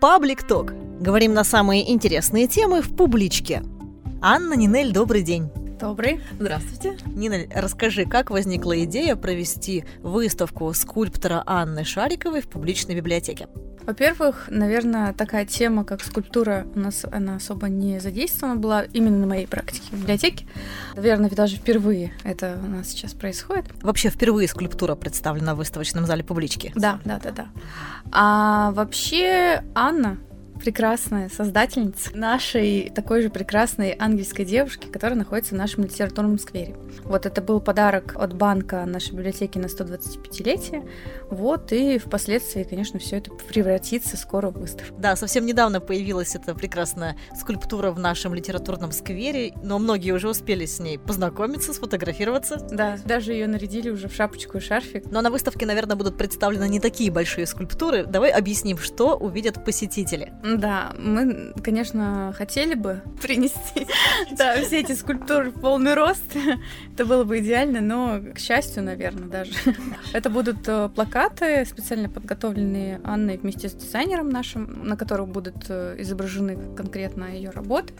Паблик Ток. Говорим на самые интересные темы в публичке. Анна, Нинель, добрый день. Добрый. Здравствуйте. Нина, расскажи, как возникла идея провести выставку скульптора Анны Шариковой в публичной библиотеке? Во-первых, наверное, такая тема, как скульптура, у нас она особо не задействована была именно на моей практике в библиотеке. Наверное, даже впервые это у нас сейчас происходит. Вообще впервые скульптура представлена в выставочном зале публички? Да, да, да, да. А вообще Анна прекрасная создательница нашей такой же прекрасной ангельской девушки, которая находится в нашем литературном сквере. Вот это был подарок от банка нашей библиотеки на 125-летие. Вот, и впоследствии, конечно, все это превратится скоро в выставку. Да, совсем недавно появилась эта прекрасная скульптура в нашем литературном сквере, но многие уже успели с ней познакомиться, сфотографироваться. Да, даже ее нарядили уже в шапочку и шарфик. Но на выставке, наверное, будут представлены не такие большие скульптуры. Давай объясним, что увидят посетители. Да, мы, конечно, хотели бы принести да, все эти скульптуры в полный рост. Это было бы идеально, но, к счастью, наверное, даже. Это будут э, плакаты, специально подготовленные Анной вместе с дизайнером нашим, на которых будут э, изображены конкретно ее работы.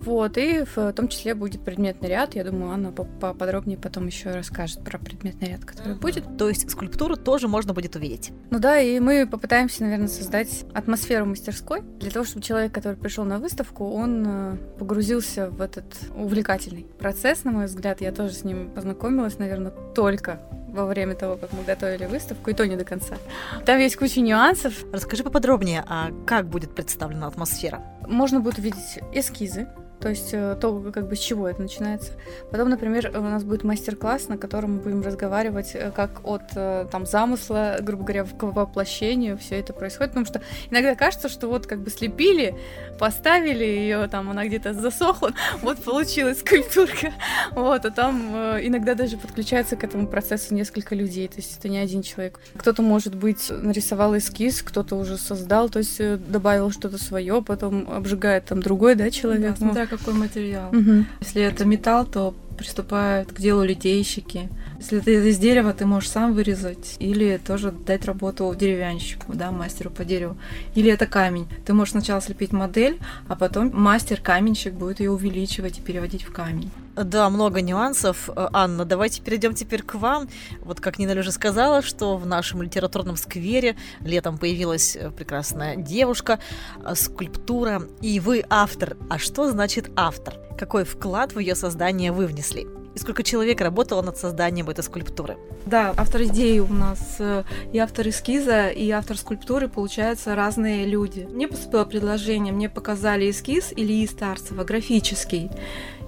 Вот, и в том числе будет предметный ряд. Я думаю, Анна поподробнее потом еще расскажет про предметный ряд, который будет. То есть скульптуру тоже можно будет увидеть. Ну да, и мы попытаемся, наверное, создать атмосферу мастерской для того, чтобы человек, который пришел на выставку, он э, погрузился в этот увлекательный процесс, на мой взгляд. Я тоже с ним познакомилась, наверное, только во время того, как мы готовили выставку, и то не до конца. Там есть куча нюансов. Расскажи поподробнее, а как будет представлена атмосфера? Можно будет увидеть эскизы, то есть э, то, как бы с чего это начинается. Потом, например, у нас будет мастер-класс, на котором мы будем разговаривать, э, как от э, там замысла, грубо говоря, к воплощению все это происходит, потому что иногда кажется, что вот как бы слепили, поставили ее, там она где-то засохла, вот получилась скульптурка, вот, а там иногда даже подключается к этому процессу несколько людей, то есть это не один человек. Кто-то, может быть, нарисовал эскиз, кто-то уже создал, то есть добавил что-то свое, потом обжигает там другой, да, человек. Да, смотря какой материал. Угу. Если это металл, то приступают к делу литейщики. Если это из дерева, ты можешь сам вырезать или тоже дать работу деревянщику, да, мастеру по дереву. Или это камень. Ты можешь сначала слепить модель, а потом мастер-каменщик будет ее увеличивать и переводить в камень. Да, много нюансов. Э, Анна, давайте перейдем теперь к вам. Вот как Нина уже сказала, что в нашем литературном сквере летом появилась э, прекрасная девушка, э, скульптура, и вы автор. А что значит автор? Какой вклад в ее создание вы внесли? И сколько человек работало над созданием этой скульптуры? Да, автор идеи у нас и автор эскиза, и автор скульптуры, получаются, разные люди. Мне поступило предложение, мне показали эскиз Ильи Старцева, графический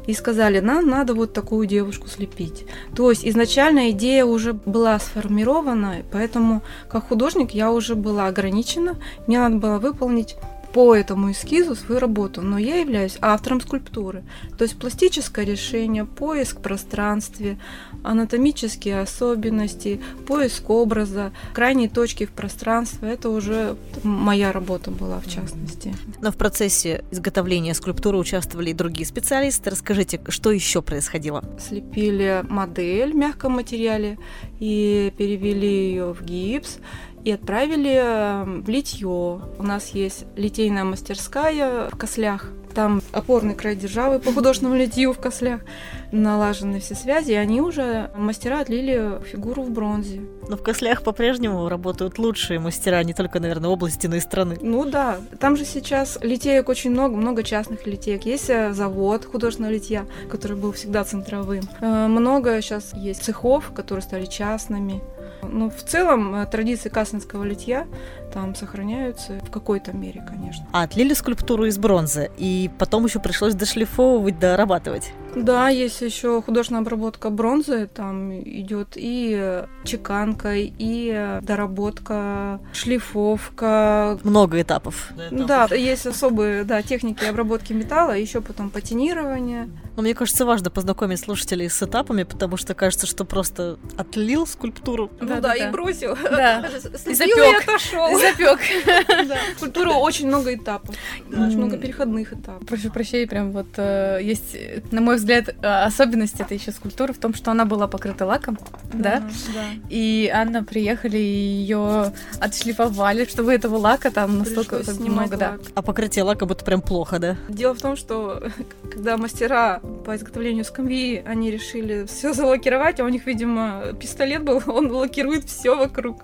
и сказали, нам надо вот такую девушку слепить. То есть изначально идея уже была сформирована, поэтому как художник я уже была ограничена, мне надо было выполнить по этому эскизу свою работу, но я являюсь автором скульптуры. То есть пластическое решение, поиск пространстве, анатомические особенности, поиск образа, крайние точки в пространстве, это уже моя работа была в частности. Но в процессе изготовления скульптуры участвовали и другие специалисты. Расскажите, что еще происходило? Слепили модель в мягком материале и перевели ее в гипс и отправили в литье. У нас есть литейная мастерская в Кослях. Там опорный край державы по художественному литью в Кослях. Налажены все связи, и они уже, мастера, отлили фигуру в бронзе. Но в Кослях по-прежнему работают лучшие мастера, не только, наверное, области, но и страны. Ну да, там же сейчас литеек очень много, много частных литеек. Есть э, завод художественного литья, который был всегда центровым. Э, много сейчас есть цехов, которые стали частными. Ну, в целом, э, традиции кассинского литья там сохраняются в какой-то мере, конечно. А отлили скульптуру из бронзы, и потом еще пришлось дошлифовывать, дорабатывать. Да, есть еще художественная обработка бронзы, там идет и чеканка, и доработка, шлифовка. Много этапов. Да, есть особые да, техники обработки металла, еще потом патинирование. Но мне кажется, важно познакомить слушателей с этапами, потому что кажется, что просто отлил скульптуру. Да, ну да, да, и бросил. Да. И запек. отошел. Запек. Скульптуру очень много этапов, очень много переходных этапов. Прошу прощения, прям вот э, есть, на мой взгляд, э, особенность этой еще скульптуры в том, что она была покрыта лаком, да? И Анна приехали, ее отшлифовали, чтобы этого лака там настолько Пришлось как снимать много, да. А покрытие лака будто прям плохо, да? Дело в том, что когда мастера по изготовлению скамьи, они решили все залакировать, а у них, видимо, пистолет был, он лакирует все вокруг.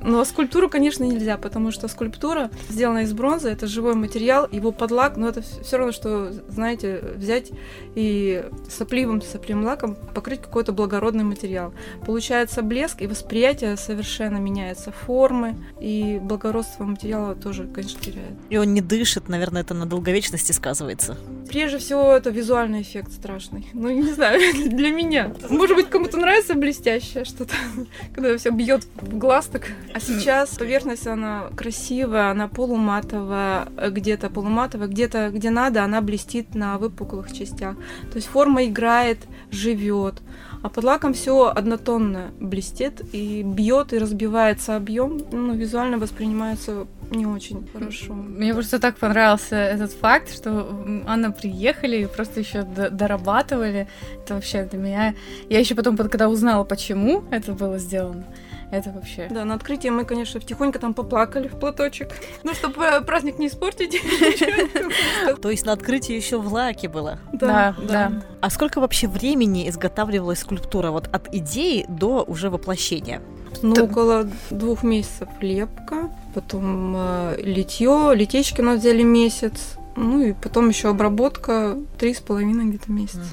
Но скульптуру, конечно, нельзя, потому что скульптура сделана из бронзы, это живой материал, его под лак, но это все равно, что, знаете, взять и сопливым сопливым лаком покрыть какой-то благородный материал. Получается блеск, и восприятие совершенно меняется, формы, и благородство материала тоже, конечно, теряет. И он не дышит, наверное, это на долговечности сказывается. Прежде всего, это визуальный эффект страшный. Ну, не знаю, для меня. Может быть, кому-то нравится блестящее что-то, когда все бьет в глаз так. А сейчас поверхность, она красивая, она полуматовая, э, где-то полуматовая, где-то, где надо, она блестит на выпуклых частях. То есть форма играет, живет. А под лаком все однотонно блестит и бьет и разбивается объем, ну, визуально воспринимается не очень хорошо. Мне просто так понравился этот факт, что Анна приехали и просто еще дорабатывали. Это вообще для меня... Я еще потом, когда узнала, почему это было сделано, это вообще... Да, на открытии мы, конечно, тихонько там поплакали в платочек. Ну, чтобы праздник не испортить. То есть на открытии еще в лаке было. Да, да. А сколько вообще времени изготавливалась скульптура вот от идеи до уже воплощения? Ну, около двух месяцев лепка, потом э, литье, литейчики у нас взяли месяц, ну и потом еще обработка три с половиной где-то месяца.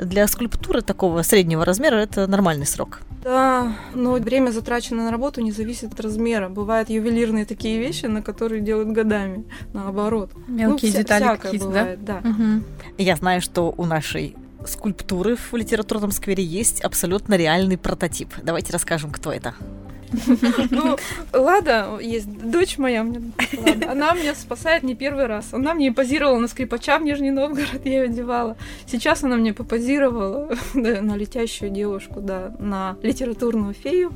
Для скульптуры такого среднего размера это нормальный срок. Да, но время затраченное на работу не зависит от размера. Бывают ювелирные такие вещи, на которые делают годами, наоборот. Мелкие ну, вся- детали какие-то, да? бывает, да. Мгм. Я знаю, что у нашей скульптуры в литературном сквере есть абсолютно реальный прототип. Давайте расскажем, кто это. Ну, Лада, есть дочь моя, она меня спасает не первый раз. Она мне позировала на скрипача в Нижний Новгород, я ее одевала. Сейчас она мне попозировала на летящую девушку, да, на литературную фею,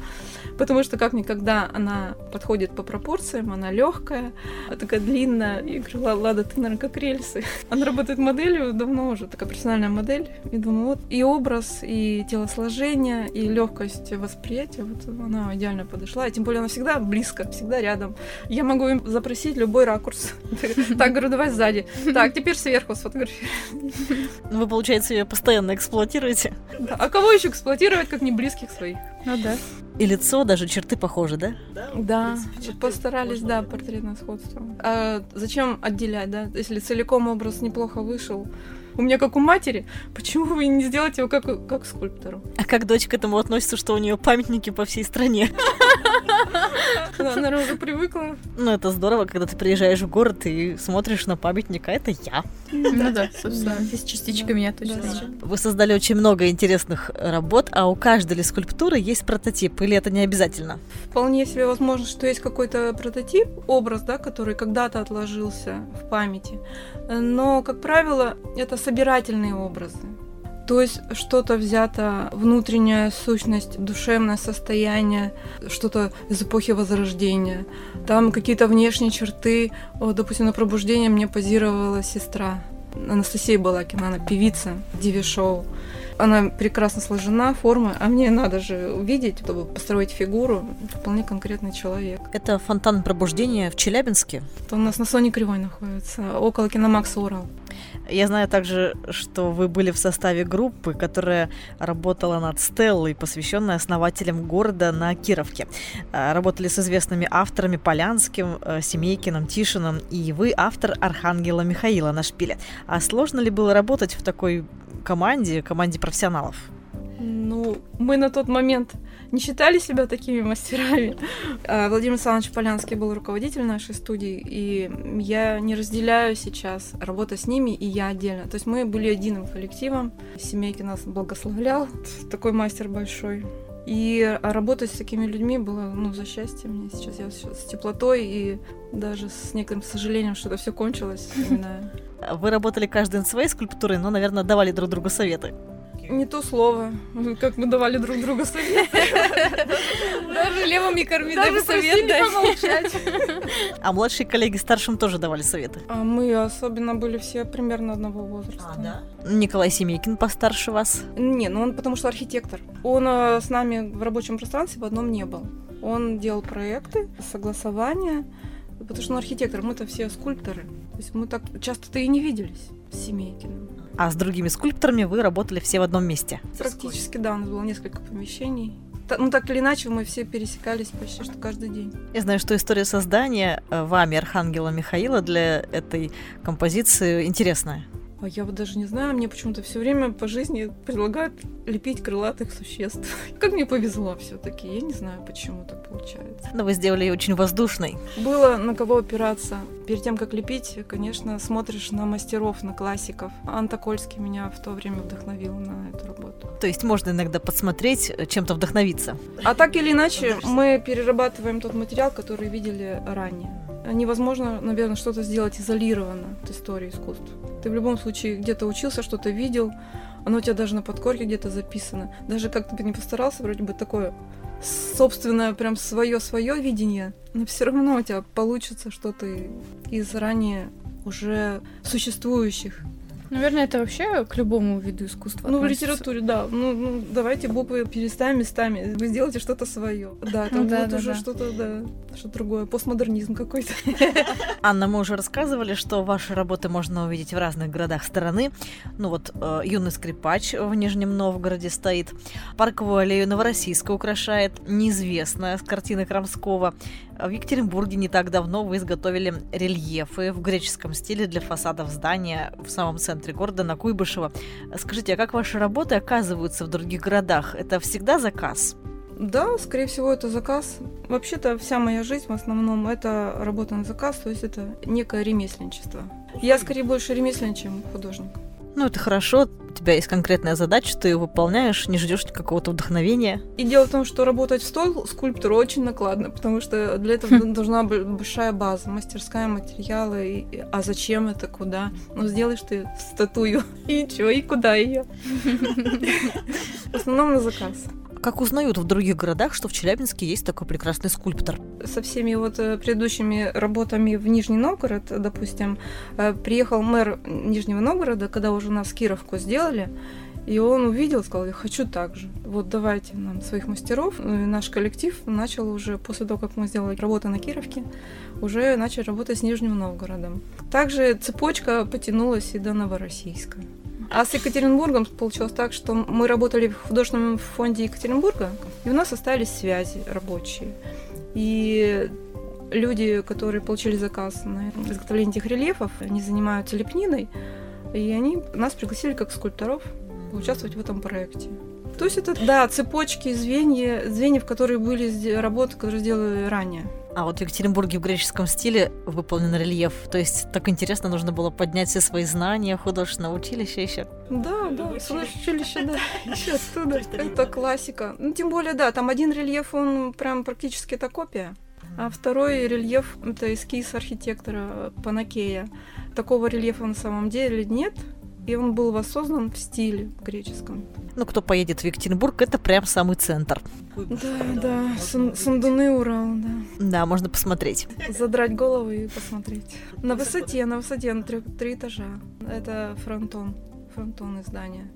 потому что как никогда она подходит по пропорциям, она легкая, такая длинная. И говорю, «Ла- Лада, ты, наверное, как рельсы. Она работает моделью давно уже, такая профессиональная модель. И думаю, вот и образ, и телосложение, и легкость восприятия, вот она идеально подошла. И тем более она всегда близко, всегда рядом. Я могу им запросить любой ракурс. Так, говорю, давай сзади. Так, теперь сверху сфотографируй. Вы, получается, ее постоянно эксплуатируете. Да, А кого еще эксплуатировать, как не близких своих? Ну да. И лицо, даже черты похожи, да? Да, постарались, да, портретное сходство. А зачем отделять, да? Если целиком образ неплохо вышел, у меня как у матери, почему вы не сделаете его как, как скульптору? А как дочь к этому относится, что у нее памятники по всей стране? Она, наверное, уже привыкла. Ну, это здорово, когда ты приезжаешь в город и смотришь на памятник, а это я. Ну да, собственно, здесь частичка меня точно. Вы создали очень много интересных работ, а у каждой ли скульптуры есть прототип, или это не обязательно? Вполне себе возможно, что есть какой-то прототип, образ, да, который когда-то отложился в памяти. Но, как правило, это собирательные образы. То есть что-то взято, внутренняя сущность, душевное состояние, что-то из эпохи Возрождения. Там какие-то внешние черты. Вот, допустим, на пробуждение мне позировала сестра Анастасия Балакина, она певица Диви-шоу. Она прекрасно сложена, форма, а мне надо же увидеть, чтобы построить фигуру. Вполне конкретный человек. Это фонтан пробуждения в Челябинске. Это у нас на Соне Кривой находится, около киномакса Урал. Я знаю также, что вы были в составе группы, которая работала над стеллой, посвященной основателям города на Кировке. А, Работали с известными авторами Полянским, э, Семейкиным, Тишиным, и вы автор Архангела Михаила на шпиле. А сложно ли было работать в такой команде, команде профессионалов? Ну, мы на тот момент не считали себя такими мастерами. А Владимир Александрович Полянский был руководитель нашей студии, и я не разделяю сейчас работу с ними и я отдельно. То есть мы были единым коллективом. Семейки нас благословлял, такой мастер большой. И работать с такими людьми было, ну, за счастье мне сейчас. Я сейчас с теплотой и даже с некоторым сожалением, что это все кончилось, вспоминаю. Вы работали каждый над своей скульптурой, но, наверное, давали друг другу советы. Не то слово, как мы давали друг другу совет. Даже левым не корми, Даже совет. А младшие коллеги старшим тоже давали советы? А мы особенно были все примерно одного возраста. Николай Семейкин постарше вас? Не, ну он потому что архитектор. Он э, с нами в рабочем пространстве в одном не был. Он делал проекты, согласования, потому что он архитектор, мы-то все скульпторы. То есть мы так часто-то и не виделись с Семейкиным. А с другими скульпторами вы работали все в одном месте? Практически, да, у нас было несколько помещений. Ну, так или иначе, мы все пересекались почти что каждый день. Я знаю, что история создания э, вами Архангела Михаила для этой композиции интересная. А я вот даже не знаю, мне почему-то все время по жизни предлагают лепить крылатых существ. Как мне повезло все-таки, я не знаю, почему так получается. Но вы сделали ее очень воздушной. Было на кого опираться. Перед тем, как лепить, конечно, смотришь на мастеров, на классиков. Анта Кольский меня в то время вдохновил на эту работу. То есть можно иногда подсмотреть, чем-то вдохновиться. А так или иначе, мы перерабатываем тот материал, который видели ранее. Невозможно, наверное, что-то сделать изолированно от истории искусств. Ты в любом случае где-то учился, что-то видел, оно у тебя даже на подкорке где-то записано. Даже как ты бы не постарался, вроде бы такое собственное, прям свое-свое видение, но все равно у тебя получится что-то из ранее уже существующих. Наверное, это вообще к любому виду искусства. Ну, в относится. литературе, да. Ну, ну, давайте буквы переставим местами. Вы сделаете что-то свое. Да, Ну да, будет да, уже да. что-то, да, что другое. Постмодернизм какой-то. Анна, мы уже рассказывали, что ваши работы можно увидеть в разных городах страны. Ну вот, э, юный скрипач в Нижнем Новгороде стоит. Парковую аллею Новороссийска украшает неизвестная с картины Крамского. В Екатеринбурге не так давно вы изготовили рельефы в греческом стиле для фасадов здания в самом центре города на Куйбышево. Скажите, а как ваши работы оказываются в других городах? Это всегда заказ? Да, скорее всего, это заказ. Вообще-то вся моя жизнь в основном это работа на заказ, то есть это некое ремесленничество. Я скорее больше ремесленник, чем художник. Ну, это хорошо, у тебя есть конкретная задача, ты ее выполняешь, не ждешь какого-то вдохновения. И дело в том, что работать в стол скульптору очень накладно, потому что для этого должна быть большая база, мастерская, материалы. и- а зачем это, куда? Ну, сделаешь ты статую, и чё, и куда ее? В основном на заказ. Как узнают в других городах, что в Челябинске есть такой прекрасный скульптор? со всеми вот э, предыдущими работами в Нижний Новгород, допустим, э, приехал мэр Нижнего Новгорода, когда уже у нас Кировку сделали, и он увидел, сказал, я хочу так же. Вот давайте нам своих мастеров. Ну, и наш коллектив начал уже, после того, как мы сделали работу на Кировке, уже начали работать с Нижним Новгородом. Также цепочка потянулась и до Новороссийска. А с Екатеринбургом получилось так, что мы работали в художественном фонде Екатеринбурга, и у нас остались связи рабочие. И люди, которые получили заказ на изготовление этих рельефов, они занимаются лепниной, и они нас пригласили как скульпторов поучаствовать в этом проекте. То есть это, да, цепочки, звенья, звеньев, которые были работы, которые сделали ранее. А вот в Екатеринбурге в греческом стиле выполнен рельеф. То есть так интересно, нужно было поднять все свои знания художественного училища еще. Да, да, с училища, да, еще оттуда. Это классика. Ну, тем более, да, там один рельеф, он прям практически это копия. А второй рельеф – это эскиз архитектора Панакея. Такого рельефа на самом деле нет, и он был воссоздан в стиле греческом. Ну, кто поедет в Екатеринбург, это прям самый центр. Да, да, Сан- Сандуны, Урал, да. Да, можно посмотреть. Задрать голову и посмотреть. На высоте, на высоте, на трё- три этажа. Это фронтон, фронтон здания.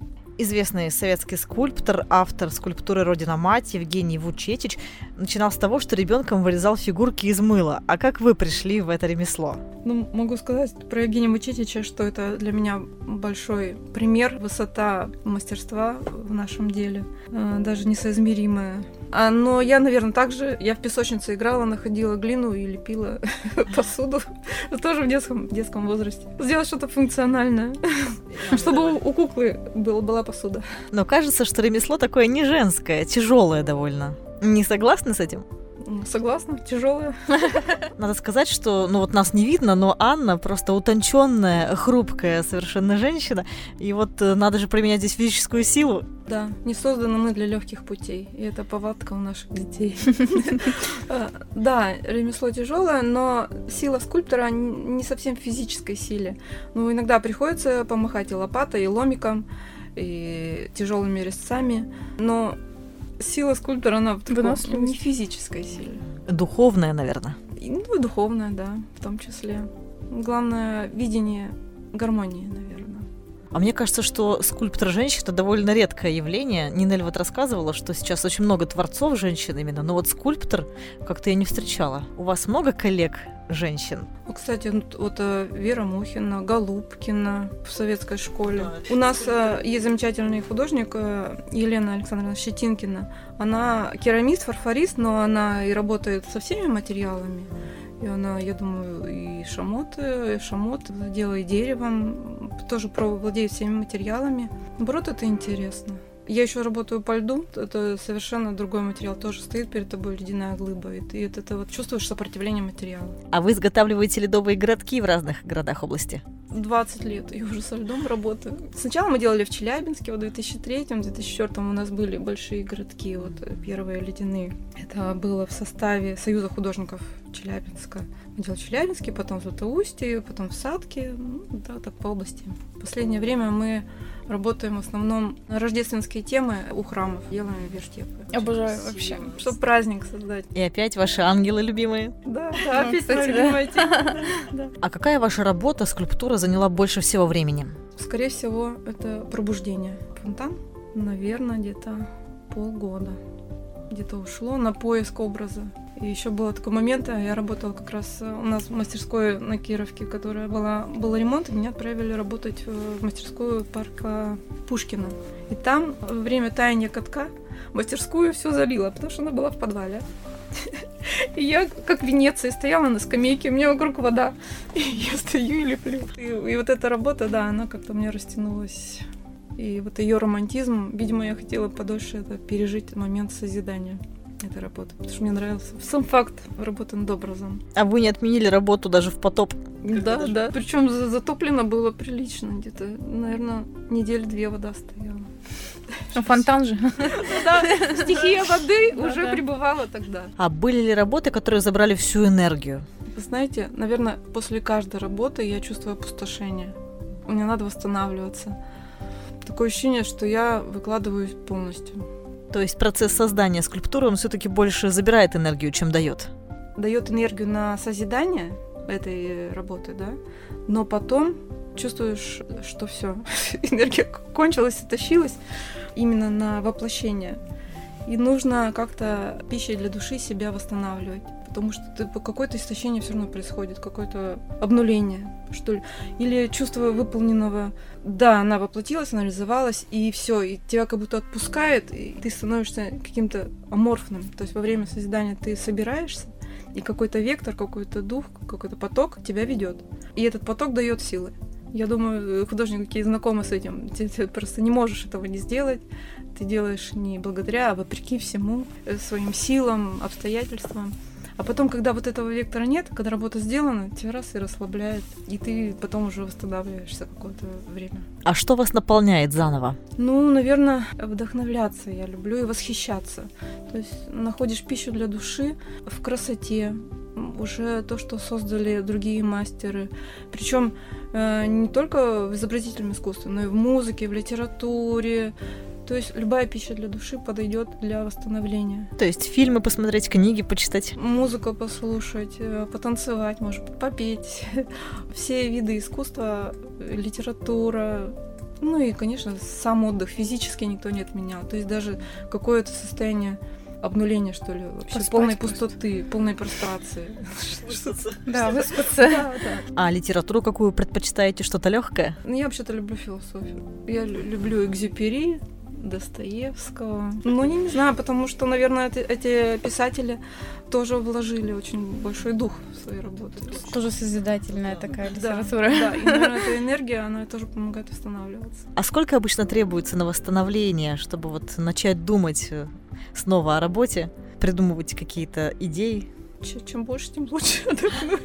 Известный советский скульптор, автор скульптуры «Родина мать» Евгений Вучетич начинал с того, что ребенком вырезал фигурки из мыла. А как вы пришли в это ремесло? Ну, могу сказать про Евгения Мучитича, что это для меня большой пример, высота мастерства в нашем деле, э, даже несоизмеримая. А, но я, наверное, также, я в песочнице играла, находила глину и лепила посуду, тоже в детском, детском возрасте. Сделать что-то функциональное, чтобы у куклы был, была посуда. Но кажется, что ремесло такое не женское, тяжелое довольно. Не согласны с этим? Согласна, тяжелая. Надо сказать, что, ну вот нас не видно, но Анна просто утонченная, хрупкая совершенно женщина. И вот э, надо же применять здесь физическую силу. Да, не созданы мы для легких путей, и это повадка у наших детей. А, Да, ремесло тяжелое, но сила скульптора не совсем в физической силе. Ну, иногда приходится помахать и лопатой, и ломиком, и тяжелыми резцами, но сила скульптора, она в таком, не физической силе. Духовная, наверное. И, ну, и духовная, да, в том числе. Главное, видение гармонии, наверное. А мне кажется, что скульптор женщин это довольно редкое явление. Нинель вот рассказывала, что сейчас очень много творцов женщин именно, но вот скульптор как-то я не встречала. У вас много коллег женщин? Ну, кстати, вот э, Вера Мухина, Голубкина в советской школе. Да, У нас э, есть замечательный художник э, Елена Александровна Щетинкина. Она керамист, фарфорист, но она и работает со всеми материалами. И она, я думаю, и шамоты, и шамот делает деревом, тоже владеет всеми материалами. Наоборот, это интересно. Я еще работаю по льду, это совершенно другой материал, тоже стоит перед тобой ледяная глыба, и ты это, это вот чувствуешь сопротивление материала. А вы изготавливаете ледовые городки в разных городах области? 20 лет я уже со льдом работаю. Сначала мы делали в Челябинске, в 2003-2004 у нас были большие городки, вот первые ледяные. Это было в составе Союза художников Челябинска. Мы делали в Челябинске, потом в Златоусте, потом в Садке, ну, да, так по области. В последнее время мы работаем в основном на рождественские темы у храмов, делаем вертепы. Обожаю вообще. Чтобы праздник создать. И опять ваши ангелы любимые. Да, да, опять любимая. А какая ваша работа, скульптура заняла больше всего времени? Скорее всего, это пробуждение. Фонтан, наверное, где-то полгода. Где-то ушло на поиск образа. И еще был такой момент, а я работала как раз э, у нас в мастерской на Кировке, которая была, был ремонт, и меня отправили работать в мастерскую парка Пушкина. И там во время таяния катка мастерскую все залило, потому что она была в подвале. И я, как в Венеции, стояла на скамейке, у меня вокруг вода. И я стою и леплю. И, и вот эта работа, да, она как-то меня растянулась. И вот ее романтизм, видимо, я хотела подольше это пережить момент созидания этой работы, потому что мне нравился сам факт работы над образом. А вы не отменили работу даже в потоп? Да, да. Причем затоплено было прилично, где-то, наверное, недели две вода стояла. Ну, фонтан же. Да, стихия воды уже пребывала тогда. А были ли работы, которые забрали всю энергию? Вы знаете, наверное, после каждой работы я чувствую опустошение. Мне надо восстанавливаться. Такое ощущение, что я выкладываюсь полностью. То есть процесс создания скульптуры, он все-таки больше забирает энергию, чем дает? Дает энергию на созидание этой работы, да, но потом чувствуешь, что все, энергия кончилась, тащилась именно на воплощение. И нужно как-то пищей для души себя восстанавливать потому что ты, какое-то истощение все равно происходит, какое-то обнуление, что ли. Или чувство выполненного, да, она воплотилась, она реализовалась, и все, и тебя как будто отпускает, и ты становишься каким-то аморфным. То есть во время созидания ты собираешься, и какой-то вектор, какой-то дух, какой-то поток тебя ведет. И этот поток дает силы. Я думаю, художники какие знакомы с этим. Ты, ты просто не можешь этого не сделать. Ты делаешь не благодаря, а вопреки всему, э, своим силам, обстоятельствам. А потом, когда вот этого вектора нет, когда работа сделана, тебя раз и расслабляет, и ты потом уже восстанавливаешься какое-то время. А что вас наполняет заново? Ну, наверное, вдохновляться я люблю и восхищаться. То есть находишь пищу для души в красоте, уже то, что создали другие мастеры. Причем э, не только в изобразительном искусстве, но и в музыке, в литературе, то есть любая пища для души подойдет для восстановления. То есть фильмы посмотреть, книги почитать. Музыку послушать, э, потанцевать, может попеть. Все виды искусства, литература, ну и, конечно, сам отдых физически никто не отменял. То есть даже какое-то состояние обнуления, что ли, вообще Поспать полной пустоты, полной прострации. Да, выспаться. А литературу какую предпочитаете? Что-то легкое? Ну, я вообще-то люблю философию. Я люблю экзюпери, Достоевского. Ну, не, не знаю, потому что, наверное, эти, эти писатели тоже вложили очень большой дух в свои работы. Тоже созидательная такая литература. Да, да, и, наверное, эта энергия, она тоже помогает восстанавливаться. А сколько обычно требуется на восстановление, чтобы вот начать думать э, снова о работе, придумывать какие-то идеи? Чем больше, тем лучше отдохнуть.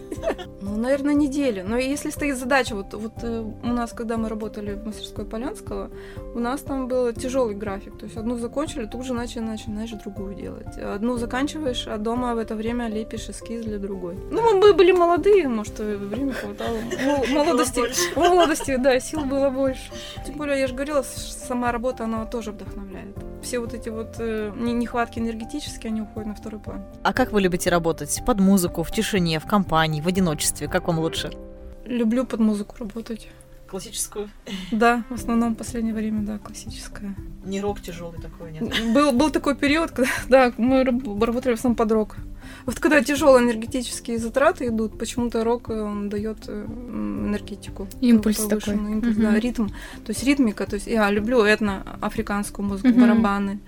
Ну, наверное, неделю. Но если стоит задача, вот, вот э, у нас, когда мы работали в мастерской Полянского, у нас там был тяжелый график. То есть одну закончили, тут же начали, начинаешь другую делать. Одну заканчиваешь, а дома в это время лепишь эскиз для другой. Ну, мы были молодые, может, время хватало. Мол- Молодости, молодости, да, сил было больше. Тем более, я же говорила, сама работа, она тоже вдохновляет. Все вот эти вот э, не- нехватки энергетические, они уходят на второй план. А как вы любите работать? Под музыку, в тишине, в компании, в одиночестве? Как вам лучше? Люблю под музыку работать. Классическую? Да, в основном в последнее время, да, классическая. Не рок тяжелый такой, нет? Был, был такой период, когда да, мы раб- работали в основном под рок. Вот когда тяжелые энергетические затраты идут, почему-то рок э, он дает э, энергетику. Импульс повышенный такой. импульс, Мгм. да, ритм. То есть ритмика, то есть я люблю этно африканскую музыку, Мгм. барабаны.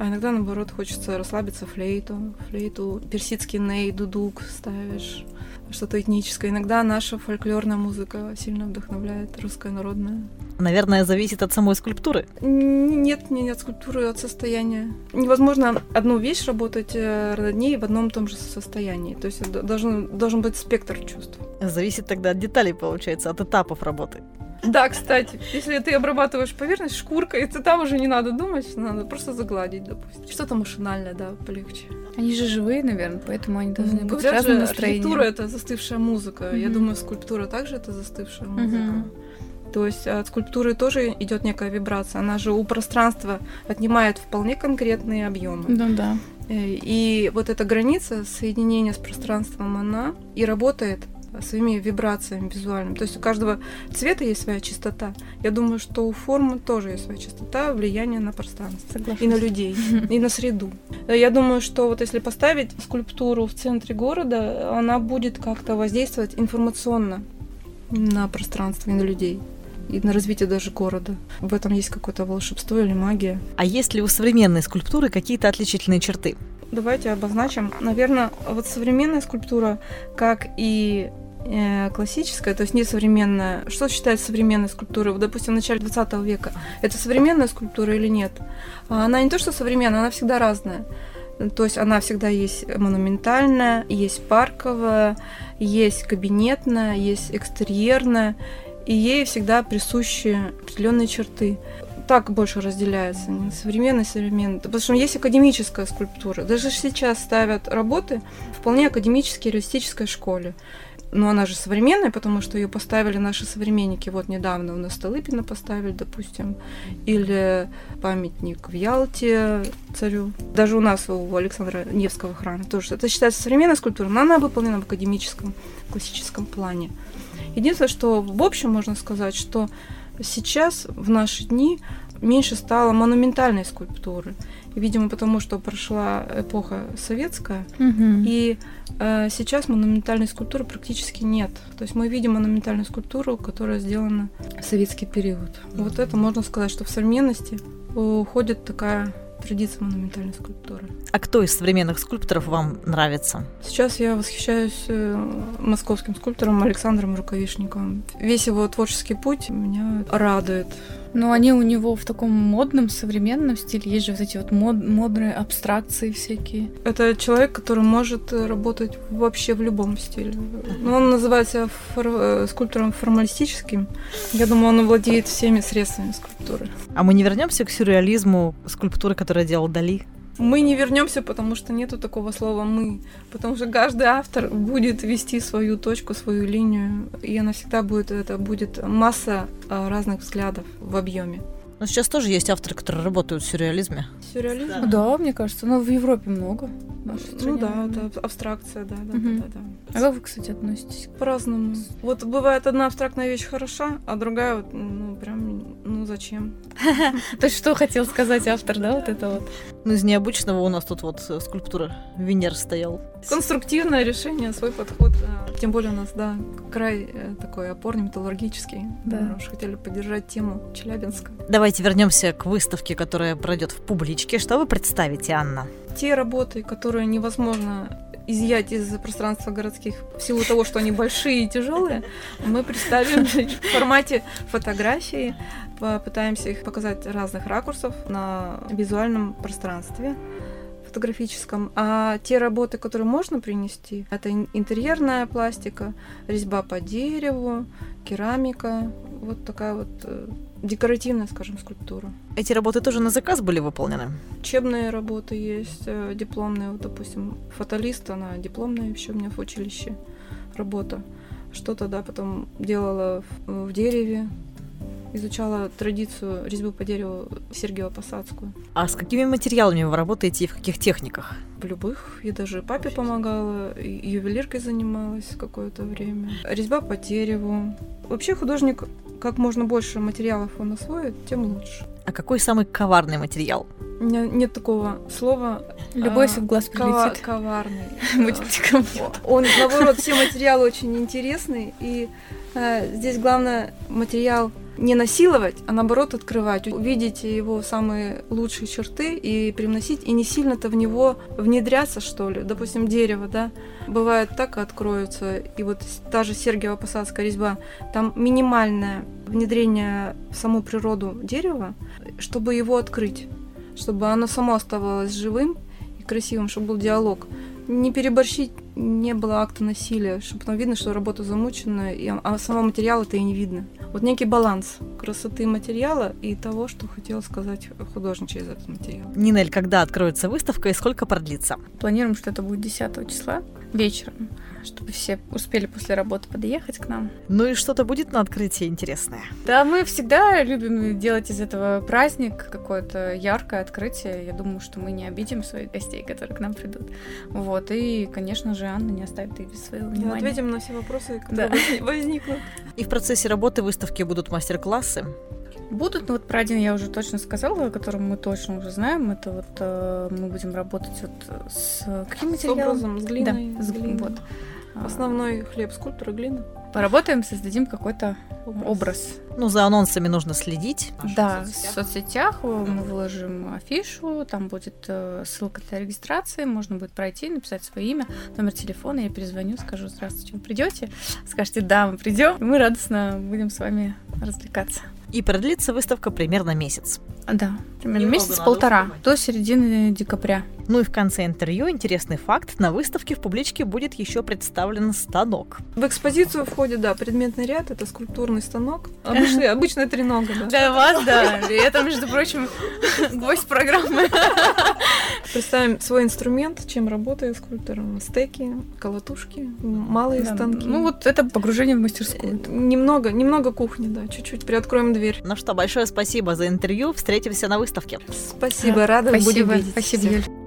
А иногда, наоборот, хочется расслабиться флейту, флейту, персидский ней, дудук ставишь, что-то этническое. Иногда наша фольклорная музыка сильно вдохновляет, русская народная. Наверное, зависит от самой скульптуры. Нет, не от скульптуры, а от состояния. Невозможно одну вещь работать э, над ней в одном и том же состоянии. То есть должен, должен быть спектр чувств. Зависит тогда от деталей, получается, от этапов работы. Да, кстати, если ты обрабатываешь поверхность шкуркой, то там уже не надо думать, надо просто загладить, допустим. Что-то машинальное, да, полегче. Они же живые, наверное, поэтому они должны быть Говорят же, настроением. архитектура — это застывшая музыка. Я Мгм. думаю, скульптура также это застывшая музыка. Мгм. То есть от скульптуры тоже идет некая вибрация. Она же у пространства отнимает вполне конкретные объемы. Ну да. Э, И вот эта граница соединения с пространством, она и работает своими вибрациями визуальными. То есть у каждого цвета есть своя чистота. Я думаю, что у формы тоже есть своя чистота, влияние на пространство Согласна. и на людей, и на среду. Я думаю, что вот если поставить скульптуру в центре города, она будет как-то воздействовать информационно на пространство и на людей и на развитие даже города. В этом есть какое-то волшебство или магия. А есть ли у современной скульптуры какие-то отличительные черты? Давайте обозначим. Наверное, вот современная скульптура, как и классическая, то есть не современная. Что считается современной скульптурой? Вот, допустим, в начале 20 века. Это современная скульптура или нет? А Она не то, что современная, она всегда разная. То есть она всегда есть монументальная, есть парковая, есть кабинетная, есть экстерьерная, и ей всегда присущи определенные черты так больше разделяется, не современный, современный. Потому что есть академическая скульптура. Даже сейчас ставят работы вполне академической реалистической школе. Но она же современная, потому что ее поставили наши современники. Вот недавно у нас Столыпина поставили, допустим, или памятник в Ялте царю. Даже у нас у Александра Невского храма тоже. Это считается современной скульптурой, но она выполнена в академическом, классическом плане. Единственное, что в общем можно сказать, что сейчас, в наши дни, меньше стало монументальной скульптуры. Видимо, потому что прошла эпоха советская, Мгм. и э, сейчас монументальной скульптуры практически нет. То есть мы видим монументальную скульптуру, которая сделана в советский период. Вот это можно сказать, что в современности уходит такая традиция монументальной скульптуры. А кто из современных скульпторов вам нравится? Сейчас я восхищаюсь э, московским скульптором Александром Рукавишниковым. Весь его творческий путь меня радует. Но они у него в таком модном, современном стиле. Есть же вот эти вот мод- модные абстракции всякие. Это человек, который может э, работать вообще в любом стиле. Ну, он называет себя фор- э, скульптором формалистическим. Я думаю, он владеет всеми средствами скульптуры. А мы не вернемся к сюрреализму скульптуры, которую делал Дали? Мы не вернемся, потому что нету такого слова мы. Потому что каждый автор будет вести свою точку, свою линию, и она всегда будет, это будет масса а, разных взглядов в объеме. Но сейчас тоже есть авторы, которые работают в сюрреализме. Сюрреализм? Да. Ну Да, мне кажется. Но в Европе много. Ну да, это аб- абстракция, да, да, Мгм. да, да, да. А как вы, кстати, относитесь? По-разному. Вот бывает одна абстрактная вещь хороша, а другая вот, ну, прям, ну, зачем? То есть что хотел сказать автор, да, вот это вот? Ну, из необычного у нас тут вот э, скульптура Венер стоял. Конструктивное решение, свой подход. а, Тем более у нас, да, край э, такой опорный, металлургический. Да. Мы уж хотели поддержать тему Челябинска. Давайте вернемся к выставке, которая пройдет в публичке. Что вы представите, Анна? Те работы, которые невозможно изъять из пространства городских в силу того, что они большие и тяжелые, мы представим в формате фотографии, попытаемся их показать разных ракурсов на визуальном пространстве. фотографическом. А те работы, которые можно принести, это интерьерная пластика, резьба по дереву, керамика, вот такая вот э, декоративная, скажем, скульптура. Эти работы тоже на заказ были выполнены? Учебные работы есть, э, дипломные, вот, допустим, фаталист, она дипломная еще у меня в училище работа. Что-то, да, потом делала в, в дереве, изучала традицию резьбы по дереву Сергеева Посадскую. А с какими материалами вы работаете и в каких техниках? В любых. Я даже папе помогала, ювелиркой занималась какое-то время. Резьба по дереву. Вообще художник, как можно больше материалов он освоит, тем лучше. А какой самый коварный материал? У меня нет такого слова. Любой а, в глаз прилетит. Коварный. Он, наоборот, все материалы очень интересные. И а, здесь главное материал не насиловать, а наоборот открывать, увидеть его самые лучшие черты и привносить, и не сильно-то в него внедряться, что ли. Допустим, дерево, да, бывает так откроется, и вот та же Сергиева посадская резьба, там минимальное внедрение в саму природу дерева, чтобы его открыть, чтобы оно само оставалось живым и красивым, чтобы был диалог. Не переборщить не было акта насилия, чтобы там видно, что работа замучена, и, а самого материала это и не видно. Вот некий баланс красоты материала и того, что хотел сказать художник через этот материал. Нинель, когда откроется выставка и сколько продлится? Планируем, что это будет 10 числа вечером чтобы все успели после работы подъехать к нам. Ну и что-то будет на открытии интересное? Да, мы всегда любим делать из этого праздник, какое-то яркое открытие. Я думаю, что мы не обидим своих гостей, которые к нам придут. Вот, и, конечно же, Анна не оставит их без своего внимания. Мы ответим на все вопросы, которые да. возникнут. И в процессе работы выставки будут мастер-классы. Будут, но вот про один я уже точно сказала, о котором мы точно уже знаем. Это вот э, мы будем работать вот с каким материалом? С образом, с глиной. Да, с глиной. Вот. Основной хлеб, скульптура, глина. Поработаем, создадим какой-то образ. образ. Ну, за анонсами нужно следить. Да, в соцсетях мы выложим афишу, там будет э, ссылка для регистрации, можно будет пройти, написать свое имя, номер телефона, я перезвоню, скажу, здравствуйте, вы придете? Скажете, да, мы придем, мы радостно будем с вами развлекаться. И продлится выставка примерно месяц. Да, примерно месяц-полтора, до середины декабря. Ну и в конце интервью интересный факт. На выставке в публичке будет еще представлен станок. В экспозицию входит, да, предметный ряд, это скульптурный станок. Обычный, обычная тренога, да. Для вас, да. И это, между прочим, гвоздь программы. Представим свой инструмент, чем работает скульптор. Стеки, колотушки, малые да, станки. Ну вот это погружение в мастерскую. Немного, немного кухни, да, чуть-чуть приоткроем дверь. Ну что, большое спасибо за интервью. Встретимся на выставке. Спасибо, рада Спасибо. будем видеть. Спасибо, Юль.